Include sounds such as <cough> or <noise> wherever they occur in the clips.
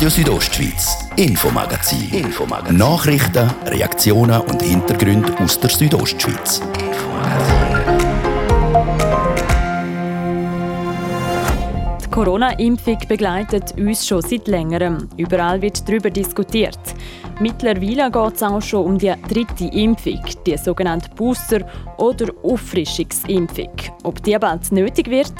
Radio Südostschweiz, Infomagazin. Infomagazin. Nachrichten, Reaktionen und Hintergründe aus der Südostschweiz. Die Corona-Impfung begleitet uns schon seit längerem. Überall wird darüber diskutiert. Mittlerweile geht es auch schon um die dritte Impfung, die sogenannte Booster- oder Auffrischungsimpfung. Ob die bald nötig wird?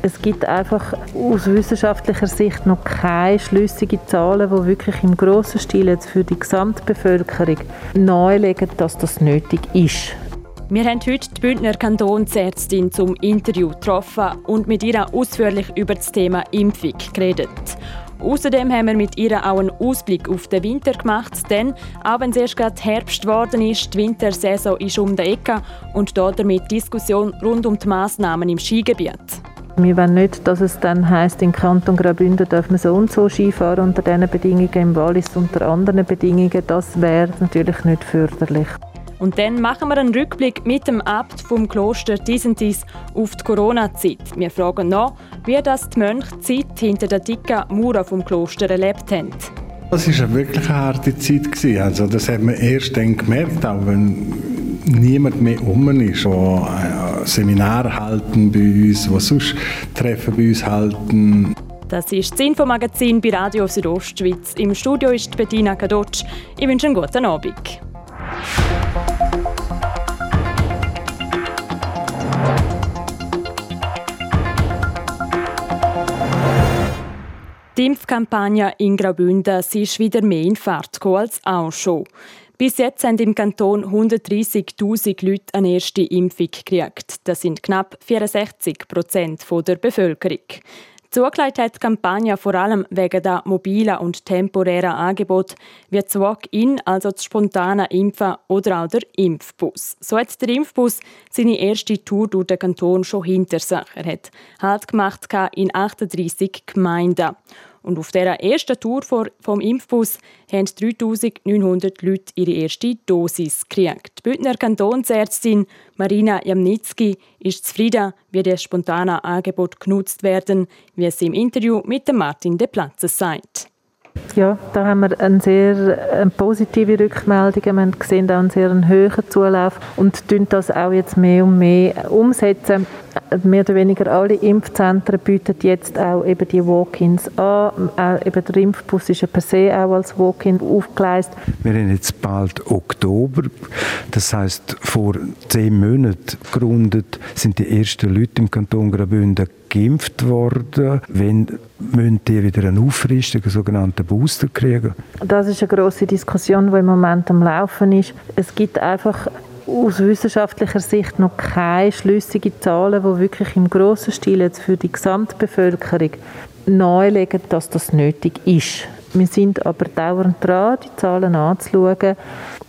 Es gibt einfach aus wissenschaftlicher Sicht noch keine schlüssigen Zahlen, die wirklich im grossen Stil jetzt für die Gesamtbevölkerung nahelegen, dass das nötig ist. Wir haben heute die Bündner Kantonsärztin zum Interview getroffen und mit ihr ausführlich über das Thema Impfung geredet. Außerdem haben wir mit ihr auch einen Ausblick auf den Winter gemacht, denn auch wenn es erst gerade Herbst geworden ist, die Wintersaison ist um die Ecke und damit Diskussion rund um die Massnahmen im Skigebiet. Wir wollen nicht, dass es dann heisst, im Kanton Graubünden darf man so und so Skifahren unter diesen Bedingungen, im Wallis unter anderen Bedingungen. Das wäre natürlich nicht förderlich. Und dann machen wir einen Rückblick mit dem Abt vom Kloster Disentis auf die Corona-Zeit. Wir fragen nach, wie das die Mönche die Zeit hinter der dicken Mauer vom Kloster erlebt haben. Das war wirklich eine harte Zeit. Also das hat man erst dann gemerkt, auch wenn niemand mehr um ist, der äh, Seminare halten bei uns, die sonst Treffen bei uns halten. Das ist das Infomagazin bei Radio Südostschweiz. Im Studio ist Bettina Kadotsch. Ich wünsche einen guten Abend. Die Impfkampagne in Graubünden ist wieder mehr in Fahrt als auch schon. Bis jetzt haben im Kanton 130.000 Leute eine erste Impfung gekriegt. Das sind knapp 64 Prozent der Bevölkerung. Zugelegt hat die Kampagne vor allem wegen der mobilen und temporären Angebote wie das Walk-in, also das spontane Impfen oder auch der Impfbus. So hat der Impfbus seine erste Tour durch den Kanton schon hinter sich. Er hat Halt gemacht in 38 Gemeinden. Und auf dieser ersten Tour vom Impfbus haben 3900 Leute ihre erste Dosis gekriegt. Die Bündner Kantonsärztin Marina Jamnitzki ist zufrieden, wie das spontane Angebot genutzt werden, wie es im Interview mit Martin De Platze sagt. Ja, da haben wir eine sehr eine positive Rückmeldung. Wir haben gesehen auch einen sehr hohen Zulauf und das auch jetzt mehr und mehr umsetzen mehr oder weniger alle Impfzentren bieten jetzt auch eben die Walk-ins an. Auch eben der Impfbus ist ja per se auch als Walk-in aufgeleistet. Wir haben jetzt bald Oktober. Das heißt, vor zehn Monaten gegründet sind die ersten Leute im Kanton Graubünden geimpft worden. Wenn müssen die wieder eine Auffrischung, einen sogenannten Booster kriegen? Das ist eine grosse Diskussion, die im Moment am Laufen ist. Es gibt einfach aus wissenschaftlicher Sicht noch keine schlüssigen Zahlen, die wirklich im grossen Stil jetzt für die Gesamtbevölkerung nahelegen, dass das nötig ist. Wir sind aber dauernd dran, die Zahlen anzuschauen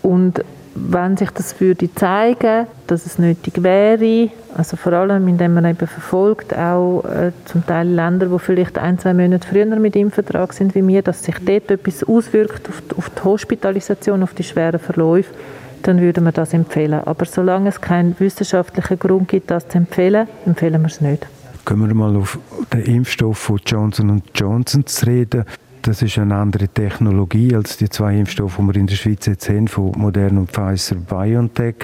und wenn sich das würde zeigen, dass es nötig wäre, also vor allem indem man eben verfolgt, auch äh, zum Teil Länder, die vielleicht ein, zwei Monate früher mit Impfvertrag sind wie wir, dass sich dort etwas auswirkt auf die, auf die Hospitalisation, auf die schweren Verläufe, dann würden wir das empfehlen. Aber solange es keinen wissenschaftlichen Grund gibt, das zu empfehlen, empfehlen wir es nicht. Kommen wir mal auf den Impfstoff von Johnson Johnson zu reden. Das ist eine andere Technologie als die zwei Impfstoffe, die wir in der Schweiz jetzt haben, von Moderna und Pfizer BioNTech.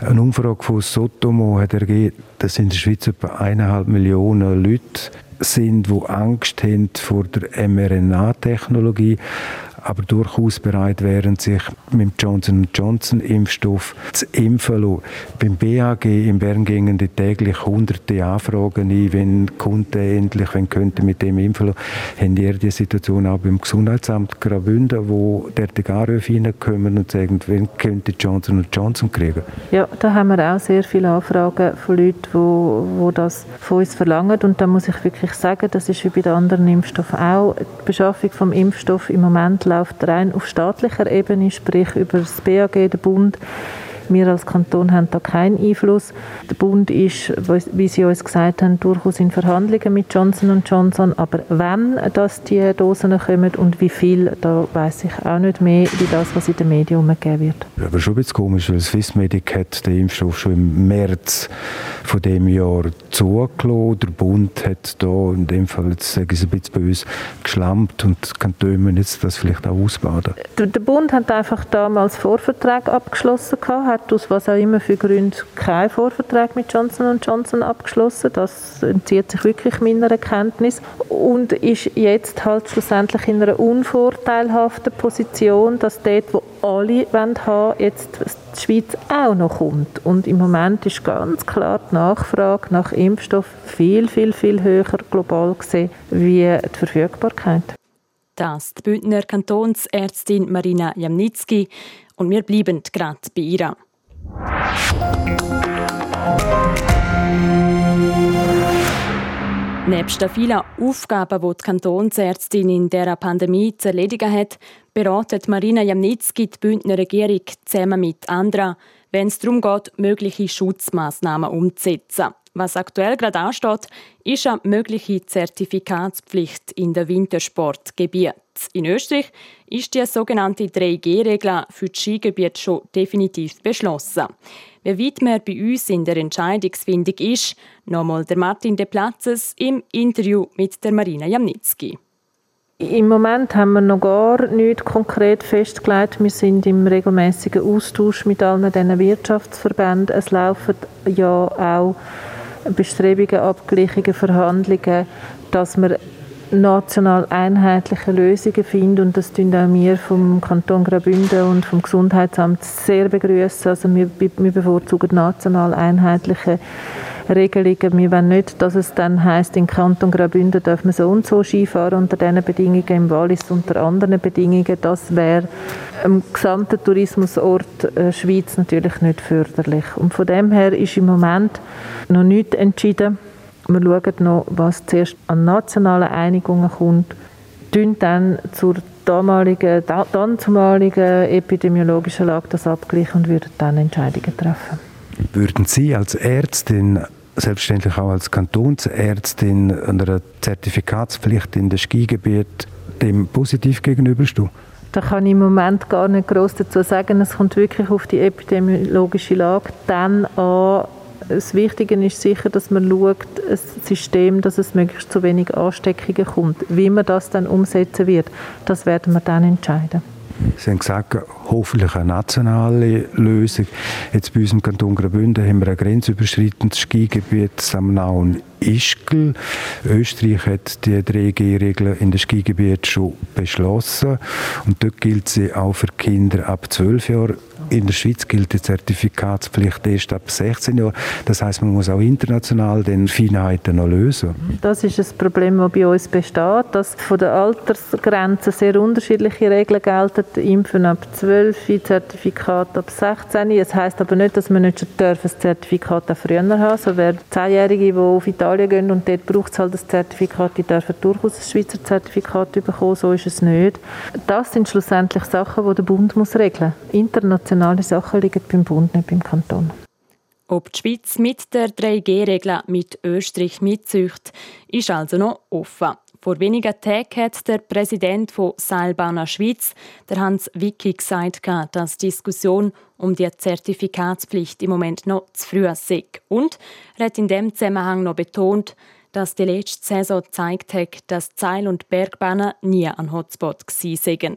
Eine Umfrage von Sotomo hat ergeben, dass in der Schweiz etwa eineinhalb Millionen Leute sind, die Angst haben vor der mRNA-Technologie aber durchaus bereit wären, sich mit dem Johnson Johnson Impfstoff zu impfen lassen. Beim BAG in Bern gingen die täglich hunderte Anfragen ein, wenn Kunden endlich wenn könnte mit dem impfen lassen. Haben ihr die Situation auch beim Gesundheitsamt Graubünden, wo der Anrufe reinkommen und sagen, wenn könnte Johnson Johnson kriegen? Ja, da haben wir auch sehr viele Anfragen von Leuten, wo, wo das von uns verlangen und da muss ich wirklich sagen, das ist wie bei den anderen Impfstoffen auch. Die Beschaffung vom Impfstoff im Moment läuft rein auf staatlicher Ebene, sprich über das BAG, den Bund, Wir als Kanton haben da keinen Einfluss. Der Bund ist, wie Sie uns gesagt haben, durchaus in Verhandlungen mit Johnson Johnson. Aber wenn das die Dosen kommen und wie viel, da weiß ich auch nicht mehr, wie das, was in den Medien umgegeben wird. Aber schon ein bisschen komisch, weil Swissmedic hat den Impfstoff schon im März von dem Jahr zugelassen. Der Bund hat da in dem Fall, jetzt sage ich es ein bisschen bei uns, geschlampt und kann Tömen jetzt das vielleicht auch ausbaden. Der Bund hat einfach damals Vorvertrag abgeschlossen gehabt, hat aus was auch immer für Gründen keinen Vorvertrag mit Johnson Johnson abgeschlossen. Das entzieht sich wirklich meiner Kenntnis und ist jetzt halt schlussendlich in einer unvorteilhaften Position, dass dort, wo alle haben, jetzt die Schweiz auch noch kommt. Und im Moment ist ganz klar die Nachfrage nach Impfstoff viel, viel, viel höher global gesehen wie die Verfügbarkeit. Das die Bündner Kantonsärztin Marina Jamnitzki und wir bleiben gerade bei ihr. Nebst den vielen Aufgaben, die die Kantonsärztin in dieser Pandemie zu erledigen hat, beratet Marina Jamnitzki die Bündner Regierung zusammen mit anderen, wenn es darum geht, mögliche Schutzmaßnahmen umzusetzen. Was aktuell gerade ansteht, ist eine mögliche Zertifikatspflicht in den Wintersportgebieten. In Österreich ist die sogenannte 3G-Regel für die Skigebiete schon definitiv beschlossen. Wie weit man bei uns in der Entscheidungsfindung ist, nochmal der Martin De Platzes im Interview mit der Marina Jamnitzki. Im Moment haben wir noch gar nichts konkret festgelegt. Wir sind im regelmäßigen Austausch mit allen diesen Wirtschaftsverbänden. Es laufen ja auch Bestrebungen, Abgleichungen, Verhandlungen, dass wir national einheitliche Lösungen finden und das tun auch wir vom Kanton Graubünden und vom Gesundheitsamt sehr begrüßen. Also wir, wir bevorzugen national einheitliche Regelungen. Wir wollen nicht, dass es dann heißt, in Kanton Graubünden darf man so und so Skifahren unter diesen Bedingungen, im Wallis unter anderen Bedingungen. Das wäre im gesamten Tourismusort äh, Schweiz natürlich nicht förderlich. Und von dem her ist im Moment noch nichts entschieden. Wir schauen noch, was zuerst an nationalen Einigungen kommt, tun dann zur damaligen, dann zumaligen epidemiologischen Lage das abgleichen und würden dann Entscheidungen treffen. Würden Sie als Ärztin selbstverständlich auch als Kantonsärztin einer Zertifikatspflicht in den Skigebiet dem positiv gegenüberstehen? Da kann ich im Moment gar nicht groß dazu sagen. Es kommt wirklich auf die epidemiologische Lage dann an. Das Wichtige ist sicher, dass man schaut, ein System, dass es möglichst zu wenig Ansteckungen kommt. Wie man das dann umsetzen wird, das werden wir dann entscheiden. Sie haben gesagt, hoffentlich eine nationale Lösung. Jetzt bei uns im Kanton Graubünden haben wir ein grenzüberschreitendes Skigebiet Samnau und Ischgl. Österreich hat die 3G-Regeln in den Skigebieten schon beschlossen und dort gilt sie auch für Kinder ab 12 Jahren in der Schweiz gilt die Zertifikatspflicht erst ab 16 Jahren. Das heißt, man muss auch international den Feinheiten noch lösen. Das ist ein Problem, das bei uns besteht, dass von der Altersgrenze sehr unterschiedliche Regeln gelten. Impfen ab 12, Zertifikat ab 16. Das heißt aber nicht, dass man nicht schon ein Zertifikat auch früher haben So wer Zehnjährige, die auf Italien gehen und dort braucht es halt das Zertifikat, die dürfen durchaus ein Schweizer Zertifikat bekommen. So ist es nicht. Das sind schlussendlich Sachen, die der Bund muss regeln muss. Nationale Sachen liegen beim Bund, nicht beim Kanton. Ob die Schweiz mit der 3G-Regel mit Österreich mitzücht, ist also noch offen. Vor wenigen Tagen hat der Präsident von Seilbahner Schweiz, der Hans Wicki, gesagt, dass die Diskussion um die Zertifikatspflicht im Moment noch zu früh sei. Und er hat in dem Zusammenhang noch betont, dass die letzte Saison gezeigt hat, dass Seil- und Bergbahnen nie ein Hotspot waren.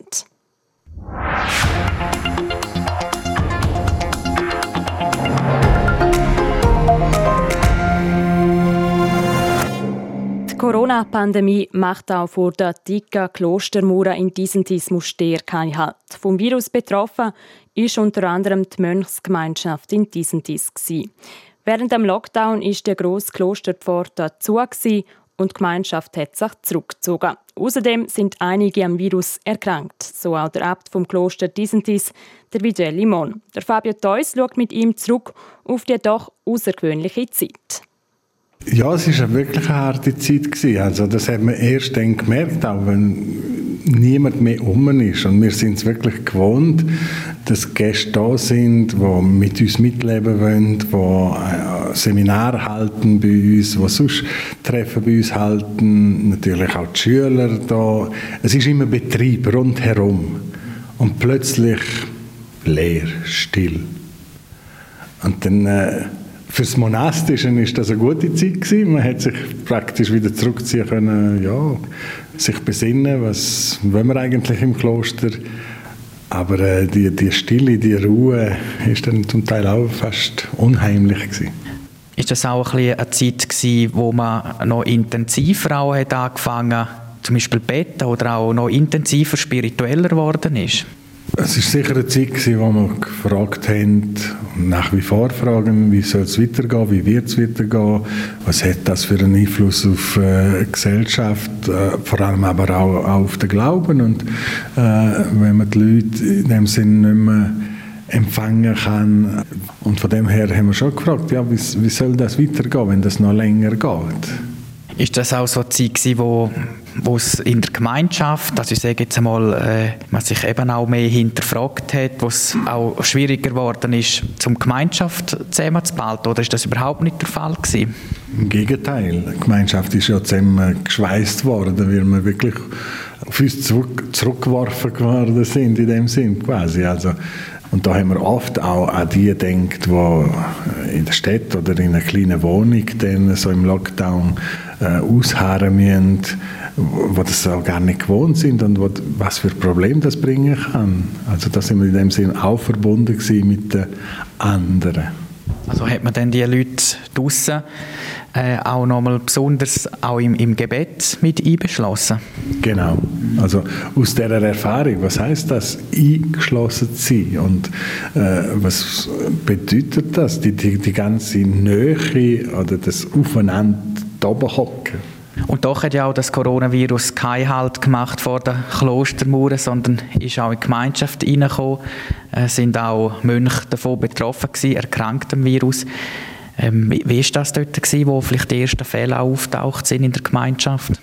Die Corona-Pandemie macht auch vor der dicken Klostermauer in Disentis Muster keinen Halt. Vom Virus betroffen ist unter anderem die Mönchsgemeinschaft in Disentis. Während dem Lockdown ist der grosse Klosterpforte zu und die Gemeinschaft hat sich zurückgezogen. Außerdem sind einige am Virus erkrankt, so auch der Abt vom Kloster Disentis, der Vidal Limon. Der Fabio Theus schaut mit ihm zurück auf die doch außergewöhnliche Zeit. Ja, es war wirklich eine harte Zeit. Also das hat man erst dann gemerkt, auch wenn niemand mehr um ist. Und wir sind es wirklich gewohnt, dass Gäste da sind, die mit uns mitleben wollen, die äh, Seminare halten bei uns, die sonst Treffen bei uns halten, natürlich auch die Schüler da. Es ist immer Betrieb rundherum. Und plötzlich leer, still. Und dann... Äh, Fürs Monastische ist das eine gute Zeit gewesen. Man hat sich praktisch wieder zurückziehen können, ja, sich besinnen, was wollen wir eigentlich im Kloster. Aber äh, die, die Stille, die Ruhe ist dann zum Teil auch fast unheimlich gewesen. Ist das auch ein eine Zeit gewesen, wo man noch intensiver auch hat angefangen, zum Beispiel beten oder auch noch intensiver spiritueller geworden ist? Es war sicher eine Zeit, in der wir gefragt haben und nach wie vor fragen, wie soll es weitergehen, wie wird es weitergehen, was hat das für einen Einfluss auf äh, die Gesellschaft, äh, vor allem aber auch, auf den Glauben. Und äh, wenn man die Leute in dem Sinne nicht mehr empfangen kann. Und von dem her haben wir schon gefragt, ja, wie, wie soll das weitergehen, wenn das noch länger geht. Ist das auch so eine Zeit wo, wo es in der Gemeinschaft, also ich sage jetzt einmal, äh, man sich eben auch mehr hinterfragt hat, wo es auch schwieriger geworden ist, zum Gemeinschaft zusammenzuhalten, oder ist das überhaupt nicht der Fall gewesen? Im Gegenteil, die Gemeinschaft ist ja zusammen geschweißt worden, weil wir wirklich auf uns zurück, zurückgeworfen geworden sind, in dem Sinn quasi. Also und da haben wir oft auch an die gedacht, die in der Stadt oder in einer kleinen Wohnung dann so im Lockdown äh, ausharren müssen, wo das auch gar nicht gewohnt sind und wo, was für Probleme das bringen kann. Also da sind wir in dem Sinne auch verbunden mit den anderen. Also hat man dann die Leute draußen äh, auch nochmal besonders auch im, im Gebet mit einbeschlossen? Genau. Also aus dieser Erfahrung, was heißt das, eingeschlossen zu sein und äh, was bedeutet das, die, die, die ganze Nähe oder das Aufeinander oben hocken? Und doch hat ja auch das Coronavirus keinen Halt gemacht vor den Klostermauern, sondern ist auch in die Gemeinschaft hineingekommen. Es sind auch Mönche davon betroffen gewesen, erkrankt am Virus. Ähm, wie war das dort, gewesen, wo vielleicht die ersten Fälle auftaucht sind in der Gemeinschaft?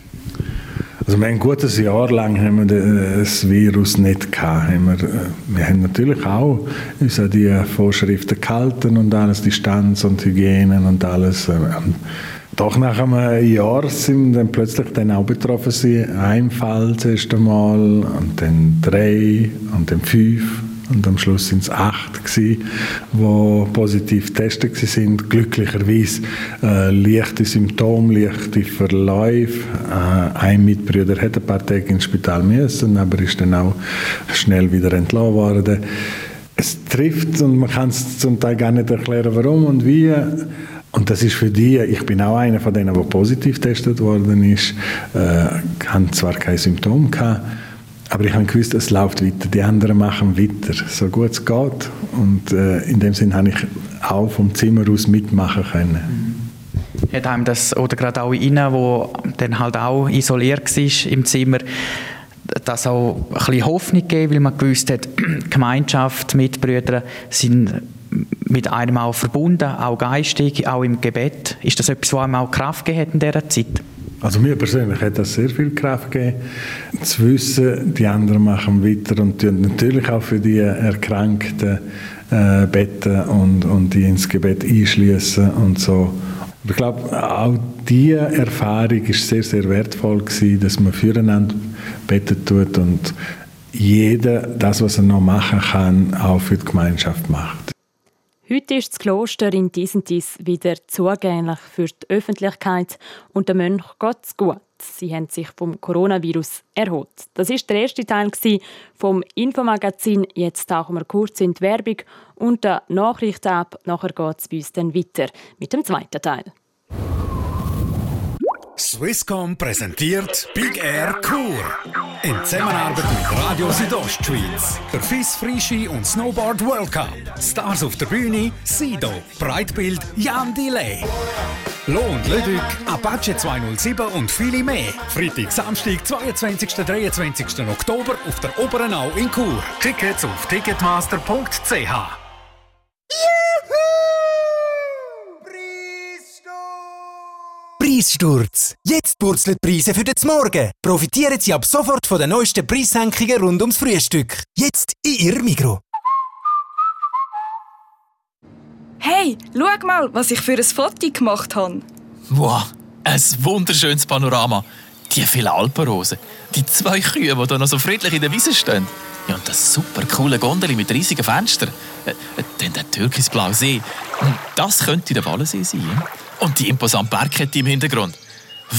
Also wir haben ein gutes Jahr lang haben wir das Virus nicht gehabt. Äh, wir haben natürlich auch uns an die Vorschriften gehalten und alles, Distanz und Hygiene und alles. Ähm, doch nach einem Jahr sind dann plötzlich dann auch betroffen. Ein Fall zuerst einmal und dann drei und dann fünf und am Schluss sind es acht die positiv getestet sind. Glücklicherweise äh, leichte Symptome, leichte Verläufe. Äh, ein Mitbrüder hat ein paar Tage ins Spital müssen, aber ist dann auch schnell wieder entlassen worden. Es trifft und man kann es zum Teil gar nicht erklären, warum und wie. Und das ist für die, ich bin auch einer von denen, der positiv getestet worden ist, äh, habe zwar keine Symptome gehabt, aber ich habe gewusst, es läuft weiter. Die anderen machen weiter, so gut es geht. Und äh, in dem Sinne habe ich auch vom Zimmer aus mitmachen können. Hat einem das, oder gerade auch Ihnen, wo dann halt auch isoliert war im Zimmer, das auch ein bisschen Hoffnung gegeben, weil man gewusst hat, <clears throat> Gemeinschaft, Mitbrüder sind mit einem auch verbunden, auch geistig, auch im Gebet. Ist das etwas, was einem auch Kraft gegeben hat in dieser Zeit? Also mir persönlich hat das sehr viel Kraft gegeben, zu wissen, die anderen machen weiter und natürlich auch für die Erkrankten äh, beten und, und die ins Gebet einschließen und so. Ich glaube, auch diese Erfahrung ist sehr, sehr wertvoll gewesen, dass man füreinander beten tut und jeder das, was er noch machen kann, auch für die Gemeinschaft macht. Heute ist das Kloster in Disentis wieder zugänglich für die Öffentlichkeit und der Mönch geht's gut. Sie haben sich vom Coronavirus erholt. Das ist der erste Teil vom Infomagazin. Jetzt tauchen wir kurz in die Werbung und der Nachrichten ab. Nachher geht es bei uns dann weiter mit dem zweiten Teil. Swisscom präsentiert Big Air Kur. In Zusammenarbeit mit Radio Südostschweiz. Der FIS Frischi und Snowboard World Cup. Stars auf der Bühne, Sido, Breitbild, Jan Delay. Lohn, Lüdück, Apache 207 und viele mehr. Freitag, Samstag, 22. 23. Oktober auf der Oberenau in Chur. Tickets auf ticketmaster.ch. Preissturz. Jetzt purzelt Preise für den Morgen. Profitieren Sie ab sofort von den neuesten Preissenkungen rund ums Frühstück. Jetzt in Ihrem Mikro. Hey, schau mal, was ich für ein Foto gemacht habe. Wow, ein wunderschönes Panorama. Die vielen Alpenrosen. Die zwei Kühe, die da noch so friedlich in der Wiese stehen. Ja, und das super coole Gondel mit riesigen Fenstern. Äh, äh, dann der türkisblaue See. Und das könnte der Wallensee sein. Und die imposante Bergkette im Hintergrund.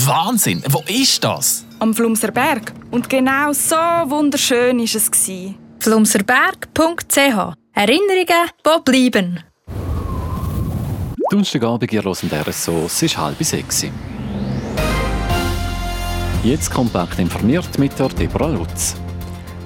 Wahnsinn! Wo ist das? Am Flumser Berg. Und genau so wunderschön war es. flumserberg.ch Erinnerungen, die bleiben. Donnerstagabend, ihr hört RSO, es ist halb sechs. Jetzt kompakt informiert mit der Deborah Lutz.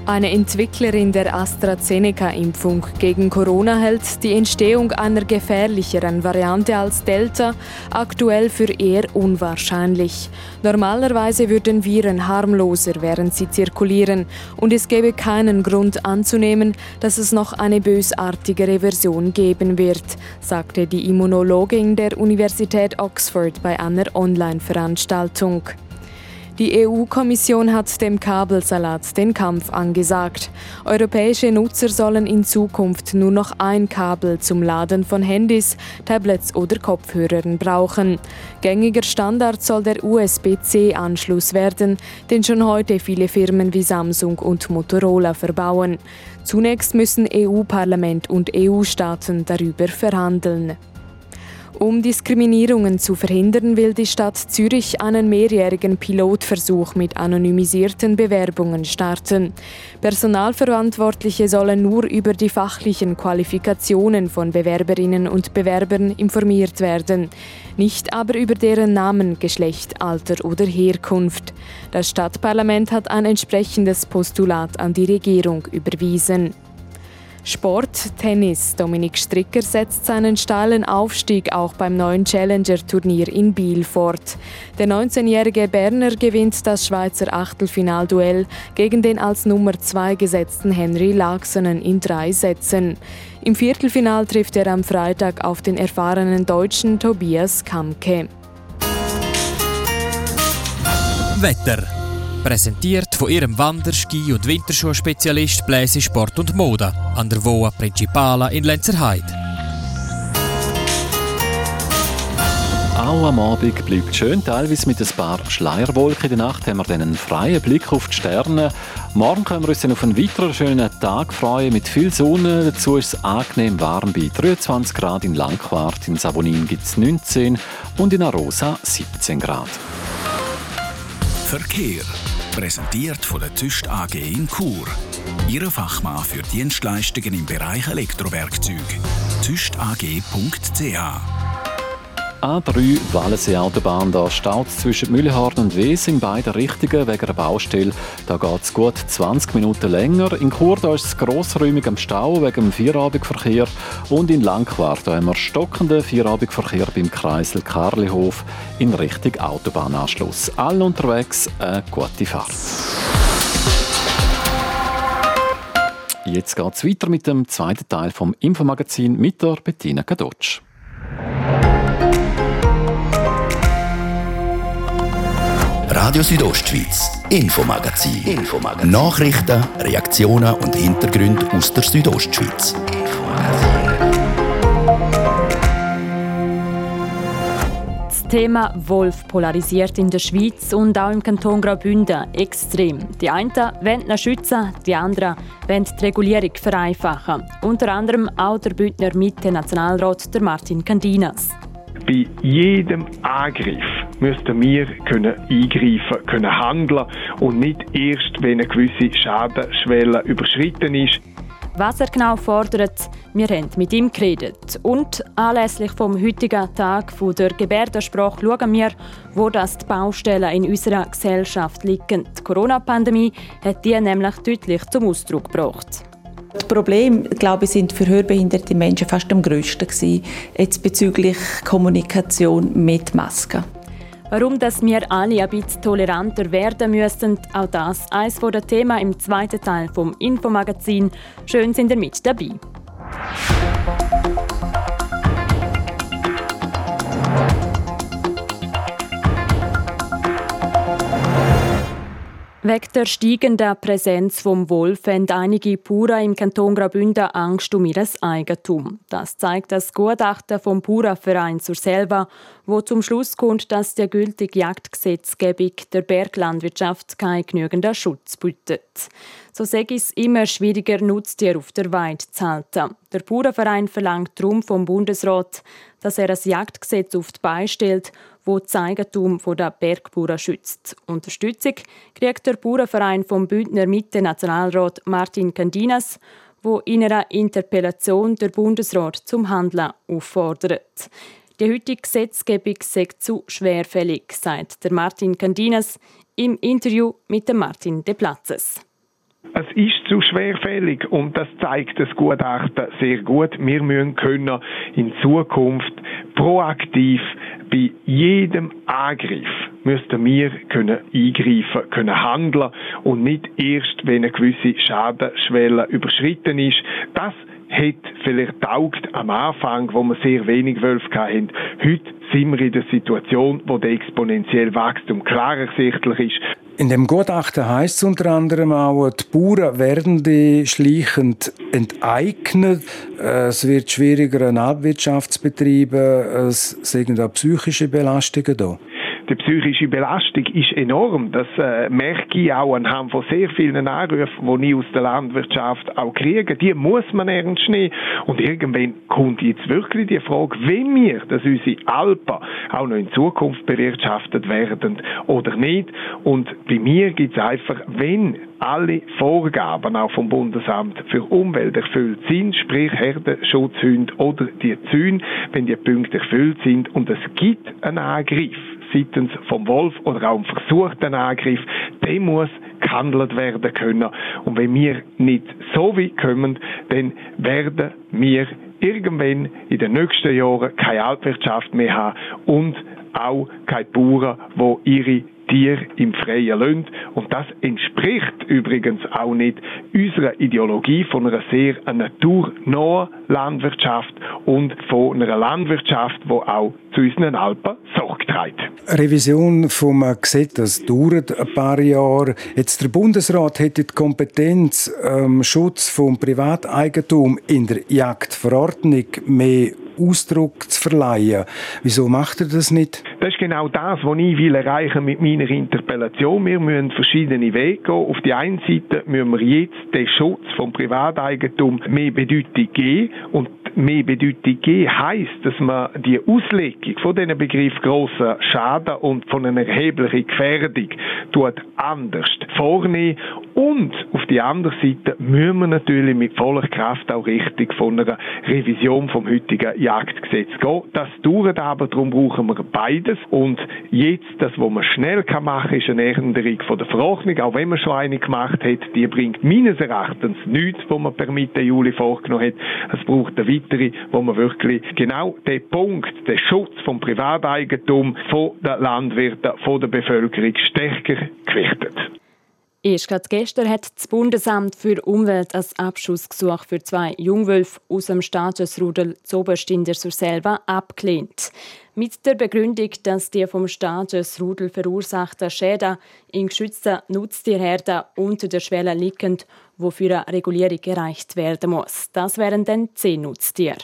Eine Entwicklerin der AstraZeneca-Impfung gegen Corona hält die Entstehung einer gefährlicheren Variante als Delta aktuell für eher unwahrscheinlich. Normalerweise würden Viren harmloser, während sie zirkulieren, und es gäbe keinen Grund anzunehmen, dass es noch eine bösartigere Version geben wird, sagte die Immunologin der Universität Oxford bei einer Online-Veranstaltung. Die EU-Kommission hat dem Kabelsalat den Kampf angesagt. Europäische Nutzer sollen in Zukunft nur noch ein Kabel zum Laden von Handys, Tablets oder Kopfhörern brauchen. Gängiger Standard soll der USB-C-Anschluss werden, den schon heute viele Firmen wie Samsung und Motorola verbauen. Zunächst müssen EU-Parlament und EU-Staaten darüber verhandeln. Um Diskriminierungen zu verhindern, will die Stadt Zürich einen mehrjährigen Pilotversuch mit anonymisierten Bewerbungen starten. Personalverantwortliche sollen nur über die fachlichen Qualifikationen von Bewerberinnen und Bewerbern informiert werden, nicht aber über deren Namen, Geschlecht, Alter oder Herkunft. Das Stadtparlament hat ein entsprechendes Postulat an die Regierung überwiesen. Sport, Tennis. Dominik Stricker setzt seinen steilen Aufstieg auch beim neuen Challenger-Turnier in Biel fort. Der 19-jährige Berner gewinnt das Schweizer Achtelfinalduell gegen den als Nummer 2 gesetzten Henry Laxonen in drei Sätzen. Im Viertelfinal trifft er am Freitag auf den erfahrenen Deutschen Tobias Kamke. Wetter Präsentiert von ihrem Wander-, Ski- und Winterschuhspezialist Bläse Sport und Mode an der Voa Principala in Lenzerheide. Auch am Abend bleibt schön, teilweise mit ein paar Schleierwolken. In der Nacht haben wir dann einen freien Blick auf die Sterne. Morgen können wir uns dann auf einen weiteren schönen Tag freuen mit viel Sonne. Dazu ist es angenehm warm bei 23 Grad in Langquart. In Savonin gibt es 19 und in Arosa 17 Grad. Verkehr. Präsentiert von der Züst AG in Chur. Ihre Fachmann für Dienstleistungen im Bereich Elektrowerkzeug. züstag.ch A3 Wallensee Autobahn, da staut zwischen Mühlehorn und Wes in beiden Richtungen wegen einer Baustelle. Da geht es gut 20 Minuten länger. In Chur ist es grossräumig am Stau wegen dem Vierabendverkehr. Und in Langquart haben wir stockenden Vierabendverkehr beim Kreisel Karlihof in Richtung Autobahnanschluss. Allen unterwegs eine gute Fahrt. Jetzt geht es weiter mit dem zweiten Teil vom Infomagazin mit der Bettina Kadotsch. Radio Südostschweiz, Infomagazin. Infomagazin. Nachrichten, Reaktionen und Hintergründe aus der Südostschweiz. Das Thema Wolf polarisiert in der Schweiz und auch im Kanton Graubünden extrem. Die einen wollen ihn schützen, die anderen wollen die Regulierung vereinfachen. Unter anderem auch der Bündner Mitte-Nationalrat Martin Candinas. Bei jedem Angriff müssten wir können eingreifen, können handeln und nicht erst, wenn eine gewisse Schadenschwelle überschritten ist. Was er genau fordert, wir haben mit ihm geredet. Und anlässlich vom heutigen Tag der Gebärdensprache schauen wir, wo das die Baustellen in unserer Gesellschaft liegen. Die Corona-Pandemie hat die nämlich deutlich zum Ausdruck gebracht. Die Probleme, glaube ich, sind für hörbehinderte Menschen fast am grössten gewesen, jetzt bezüglich Kommunikation mit Masken. Warum dass wir alle ein bisschen toleranter werden müssen, auch das eines der Themen im zweiten Teil vom Infomagazin. Schön sind ihr mit dabei. Wegen der steigenden Präsenz vom Wolf haben einige Bauern im Kanton Graubünden Angst um ihr Eigentum. Das zeigt das Gutachten vom Bauernverein zur Selva, wo zum Schluss kommt, dass die gültige Jagdgesetzgebung der Berglandwirtschaft keinen genügenden Schutz bietet. So sei es immer schwieriger, Nutztiere auf der Weide zu halten. Der Bauernverein verlangt darum vom Bundesrat, dass er ein Jagdgesetz auf die Beine stellt, wo das Eigentum der Bergbauern schützt. Unterstützung kriegt der Bauernverein vom Bündner Mitte Nationalrat Martin Candinas, wo in einer Interpellation der Bundesrat zum Handeln auffordert. Die heutige Gesetzgebung sei zu schwerfällig, sagt der Martin Candinas im Interview mit Martin De Platzes. Es ist zu schwerfällig und das zeigt das Gutachten sehr gut. Wir müssen können in Zukunft proaktiv bei jedem Angriff müssten wir können eingreifen, können handeln und nicht erst, wenn eine gewisse Schadenschwelle überschritten ist. Das hat vielleicht taugt am Anfang, wo wir sehr wenig Wölfe hatten. Heute sind wir in der Situation, wo der exponentielle Wachstum klar ersichtlich ist. In dem Gutachten heißt es unter anderem auch, die Bauern werden die schleichend enteignet. Es wird schwieriger an Landwirtschaftsbetrieben. Es sind auch psychische Belastungen da die psychische Belastung ist enorm. Das äh, merke ich auch anhand von sehr vielen Anrufen, die ich aus der Landwirtschaft auch kriege. Die muss man ernst nehmen. Und irgendwann kommt jetzt wirklich die Frage, wenn wir, dass unsere Alpen auch noch in Zukunft bewirtschaftet werden oder nicht. Und bei mir gibt es einfach, wenn alle Vorgaben auch vom Bundesamt für Umwelt erfüllt sind, sprich Herdenschutzhunde oder die Zäune, wenn die Punkte erfüllt sind und es gibt einen Angriff seitens vom Wolf oder auch einen versuchten Angriff, der muss gehandelt werden können. Und wenn wir nicht so weit kommen, dann werden wir irgendwann in den nächsten Jahren keine Altwirtschaft mehr haben und auch keine Bauern, die ihre Tier im Freien lassen. Und das entspricht übrigens auch nicht unserer Ideologie von einer sehr naturnahen Landwirtschaft und von einer Landwirtschaft, die auch zu unseren Alpen Sorge trägt. Revision vom Gesetz, das dauert ein paar Jahre. Jetzt der Bundesrat hätte die Kompetenz, ähm, Schutz vom Privateigentum in der Jagdverordnung mehr Ausdruck zu verleihen. Wieso macht er das nicht? Das ist genau das, was ich will erreichen mit meiner Interpellation. Wir müssen verschiedene Wege gehen. Auf der einen Seite müssen wir jetzt den Schutz vom Privateigentum mehr Bedeutung geben und mehr Bedeutung geben heisst, dass man die Auslegung von diesen Begriff grosser Schaden und von einer erheblichen Gefährdung tut anders vornehmen und auf die andere Seite müssen wir natürlich mit voller Kraft auch richtig von einer Revision vom heutigen Jagdgesetz gehen. Das dauert aber, darum brauchen wir beides und jetzt, das, was man schnell machen kann, ist eine Änderung von der Verordnung, auch wenn man schon eine gemacht hat, die bringt meines Erachtens nichts, was man per Mitte Juli vorgenommen hat. Es braucht eine weitere, wo man wirklich genau den Punkt, den Schutz vom Privateigentum von den Landwirten, von der Bevölkerung stärker gewichtet. Erst gerade gestern hat das Bundesamt für Umwelt ein Abschussgesuch für zwei Jungwölfe aus dem Statusrudel Zoberst in der Surselva abgelehnt. Mit der Begründung, dass die vom Statusrudel verursachten Schäden in geschützten Nutztierherden unter der Schwelle liegen, wofür eine Regulierung erreicht werden muss. Das wären dann zehn Nutztiere.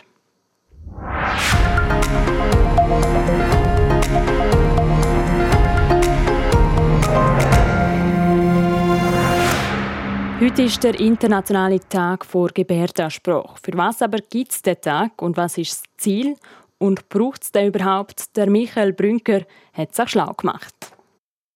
Heute ist der internationale Tag vor Gebärdenspruch. Für was aber gibt es den Tag und was ist das Ziel? Und braucht es den überhaupt? Der Michael Brünker hat sich schlau gemacht.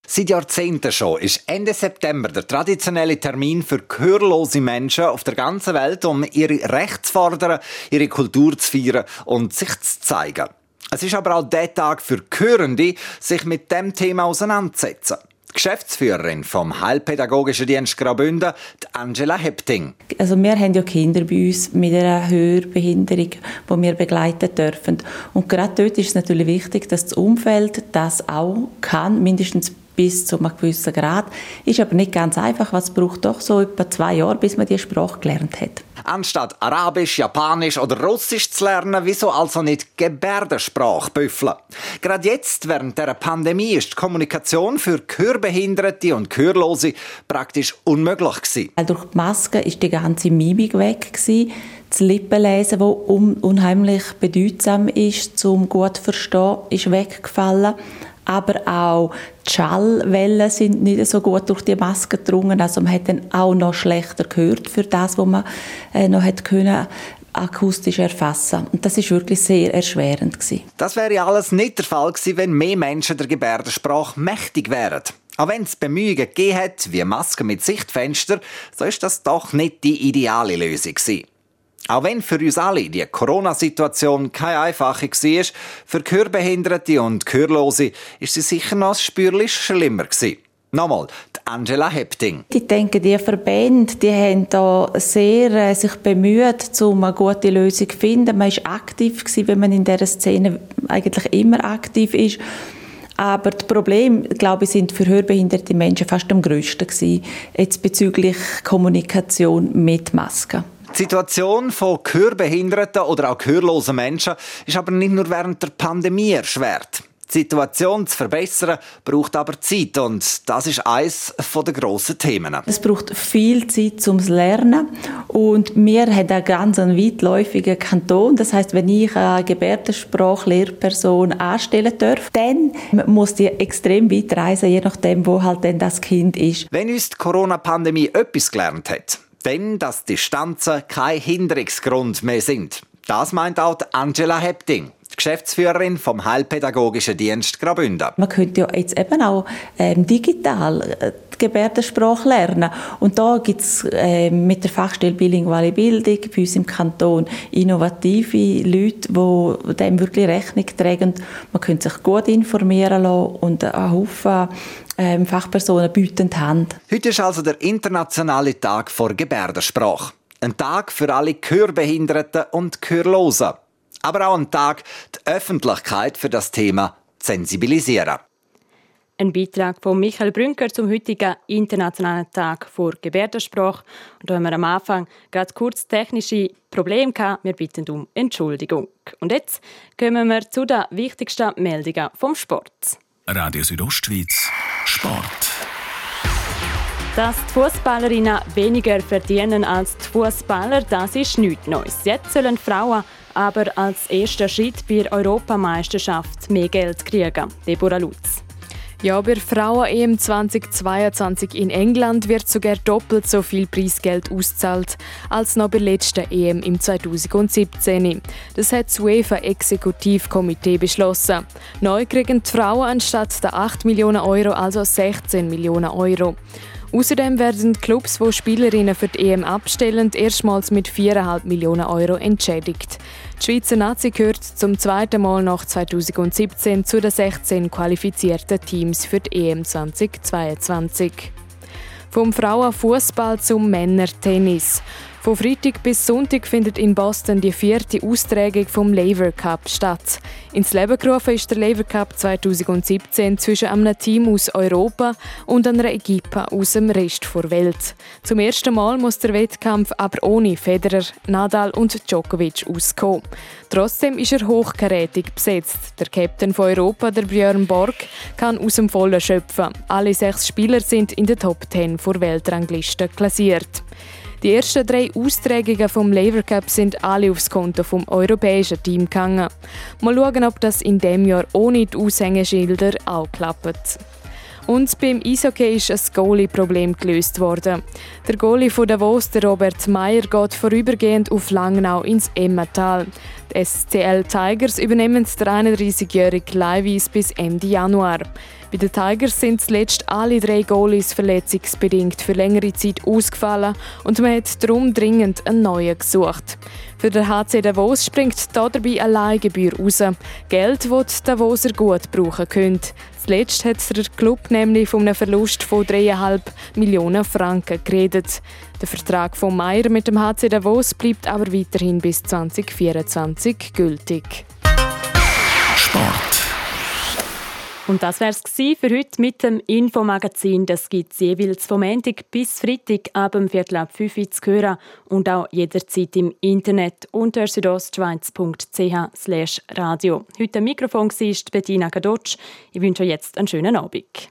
Seit Jahrzehnten schon ist Ende September der traditionelle Termin für gehörlose Menschen auf der ganzen Welt, um ihre Rechte zu fordern, ihre Kultur zu feiern und sich zu zeigen. Es ist aber auch der Tag für Gehörende, sich mit dem Thema auseinanderzusetzen. Geschäftsführerin vom Heilpädagogischen Dienst Graubünden, Angela Hepting. Also wir haben ja Kinder bei uns mit einer Hörbehinderung, die wir begleiten dürfen. Und gerade dort ist es natürlich wichtig, dass das Umfeld das auch kann, mindestens bis zu einem gewissen Grad. Ist aber nicht ganz einfach, was braucht doch so etwa zwei Jahre, bis man die Sprache gelernt hat. Anstatt Arabisch, Japanisch oder Russisch zu lernen, wieso also nicht Gebärdensprache büffeln? Gerade jetzt, während der Pandemie, ist die Kommunikation für Gehörbehinderte und Gehörlose praktisch unmöglich gewesen. Durch die Maske ist die ganze Mimik weg gewesen. Das Lippenlesen, das unheimlich bedeutsam ist, zum gut zu verstehen, ist weggefallen aber auch die Schallwellen sind nicht so gut durch die Maske gedrungen, also man hat dann auch noch schlechter gehört für das, was man äh, noch hat können akustisch erfassen. Und das ist wirklich sehr erschwerend gewesen. Das wäre alles nicht der Fall gewesen, wenn mehr Menschen der Gebärdensprache mächtig wären. Auch wenn es Bemühungen gegeben hat, wie Masken mit Sichtfenster, so ist das doch nicht die ideale Lösung gewesen. Auch wenn für uns alle die Corona-Situation keine einfache war, für Gehörbehinderte und Gehörlose ist sie sicher noch spürlich schlimmer gewesen. Nochmal, Angela Hepting. Ich denke, die Verbände, die haben da sehr äh, sich bemüht, um eine gute Lösung zu finden. Man war aktiv gewesen, wenn man in dieser Szene eigentlich immer aktiv ist. Aber die Probleme, glaube ich, sind für hörbehinderte Menschen fast am grössten gewesen, jetzt bezüglich Kommunikation mit Masken. Die Situation von gehörbehinderten oder auch gehörlosen Menschen ist aber nicht nur während der Pandemie erschwert. Die Situation zu verbessern braucht aber Zeit und das ist eines der grossen Themen. Es braucht viel Zeit zum Lernen und wir haben einen ganz weitläufigen Kanton. Das heißt, wenn ich eine Gebärdensprachlehrperson anstellen darf, dann muss die extrem weit reisen, je nachdem, wo halt denn das Kind ist. Wenn uns die Corona-Pandemie etwas gelernt hat, denn dass Distanzen kein Hinderungsgrund mehr sind. Das meint auch Angela Hepting. Geschäftsführerin vom Heilpädagogischen Dienst Graubünden. Man könnte ja jetzt eben auch ähm, digital äh, die Gebärdensprache lernen. Und da gibt es äh, mit der Fachstelle Bilinguale Bildung bei uns im Kanton innovative Leute, die dem wirklich Rechnung tragen. Man könnte sich gut informieren lassen und einen Haufen ähm, Fachpersonen bieten die Hand. Heute ist also der internationale Tag vor Gebärdensprache. Ein Tag für alle Gehörbehinderten und Gehörlosen aber auch ein Tag, die Öffentlichkeit für das Thema zu sensibilisieren. Ein Beitrag von Michael Brünker zum heutigen Internationalen Tag vor Gebärdensprache. Und da haben wir am Anfang gerade kurz technische Probleme gehabt. Wir bitten um Entschuldigung. Und jetzt kommen wir zu den wichtigsten Meldungen vom Sport. Radio Südostschweiz Sport. Dass die Fußballerinnen weniger verdienen als die Fußballer, das ist nichts Neues. Jetzt sollen Frauen aber als erster Schritt bei der Europameisterschaft mehr Geld kriegen. Deborah Lutz. Ja, bei Frauen-EM 2022 in England wird sogar doppelt so viel Preisgeld ausgezahlt als noch bei der letzten EM im 2017. Das hat das UEFA-Exekutivkomitee beschlossen. Neu kriegen die Frauen anstatt der 8 Millionen Euro also 16 Millionen Euro. Außerdem werden die Clubs, die Spielerinnen für die EM abstellen, erstmals mit 4,5 Millionen Euro entschädigt. Die Schweizer Nazi gehört zum zweiten Mal nach 2017 zu den 16 qualifizierten Teams für die EM 2022. Vom Frauenfußball zum Männertennis. Von Freitag bis Sonntag findet in Boston die vierte Austragung vom Lever Cup statt. Ins Leben gerufen ist der Lever Cup 2017 zwischen einem Team aus Europa und einer Equipe aus dem Rest der Welt. Zum ersten Mal muss der Wettkampf aber ohne Federer, Nadal und Djokovic auskommen. Trotzdem ist er hochkarätig besetzt. Der Captain von Europa, der Björn Borg, kann aus dem Vollen schöpfen. Alle sechs Spieler sind in der Top 10 vor Weltrangliste klassiert. Die ersten drei Austragungen vom Lever Cup sind alle aufs Konto vom europäischen Team gegangen. Mal schauen, ob das in dem Jahr ohne die Aushängeschilder auch klappt. Und beim Eishockey ist ein Goalie-Problem gelöst worden. Der Goalie von Davos, der Robert Meyer, geht vorübergehend auf Langnau ins Emmental. Die SCL Tigers übernehmen der 31-jährige Leiwis bis Ende Januar. Bei den Tigers sind zuletzt alle drei Goalies verletzungsbedingt für längere Zeit ausgefallen und man hat darum dringend einen neuen gesucht. Für den HC Davos springt dabei eine Leihgebühr raus. Geld, das Davoser gut brauchen können. Zuletzt hat der Club nämlich von einem Verlust von 3,5 Millionen Franken geredet. Der Vertrag von Meyer mit dem HC Davos bleibt aber weiterhin bis 2024 gültig. Sport. Und das wäre es für heute mit dem Infomagazin. Das gibt es jeweils vom Montag bis Freitag ab dem Viertel ab 5 Uhr zu hören und auch jederzeit im Internet unter südostschweiz.ch radio. Heute am Mikrofon war Bettina Gadotsch. Ich wünsche euch jetzt einen schönen Abend.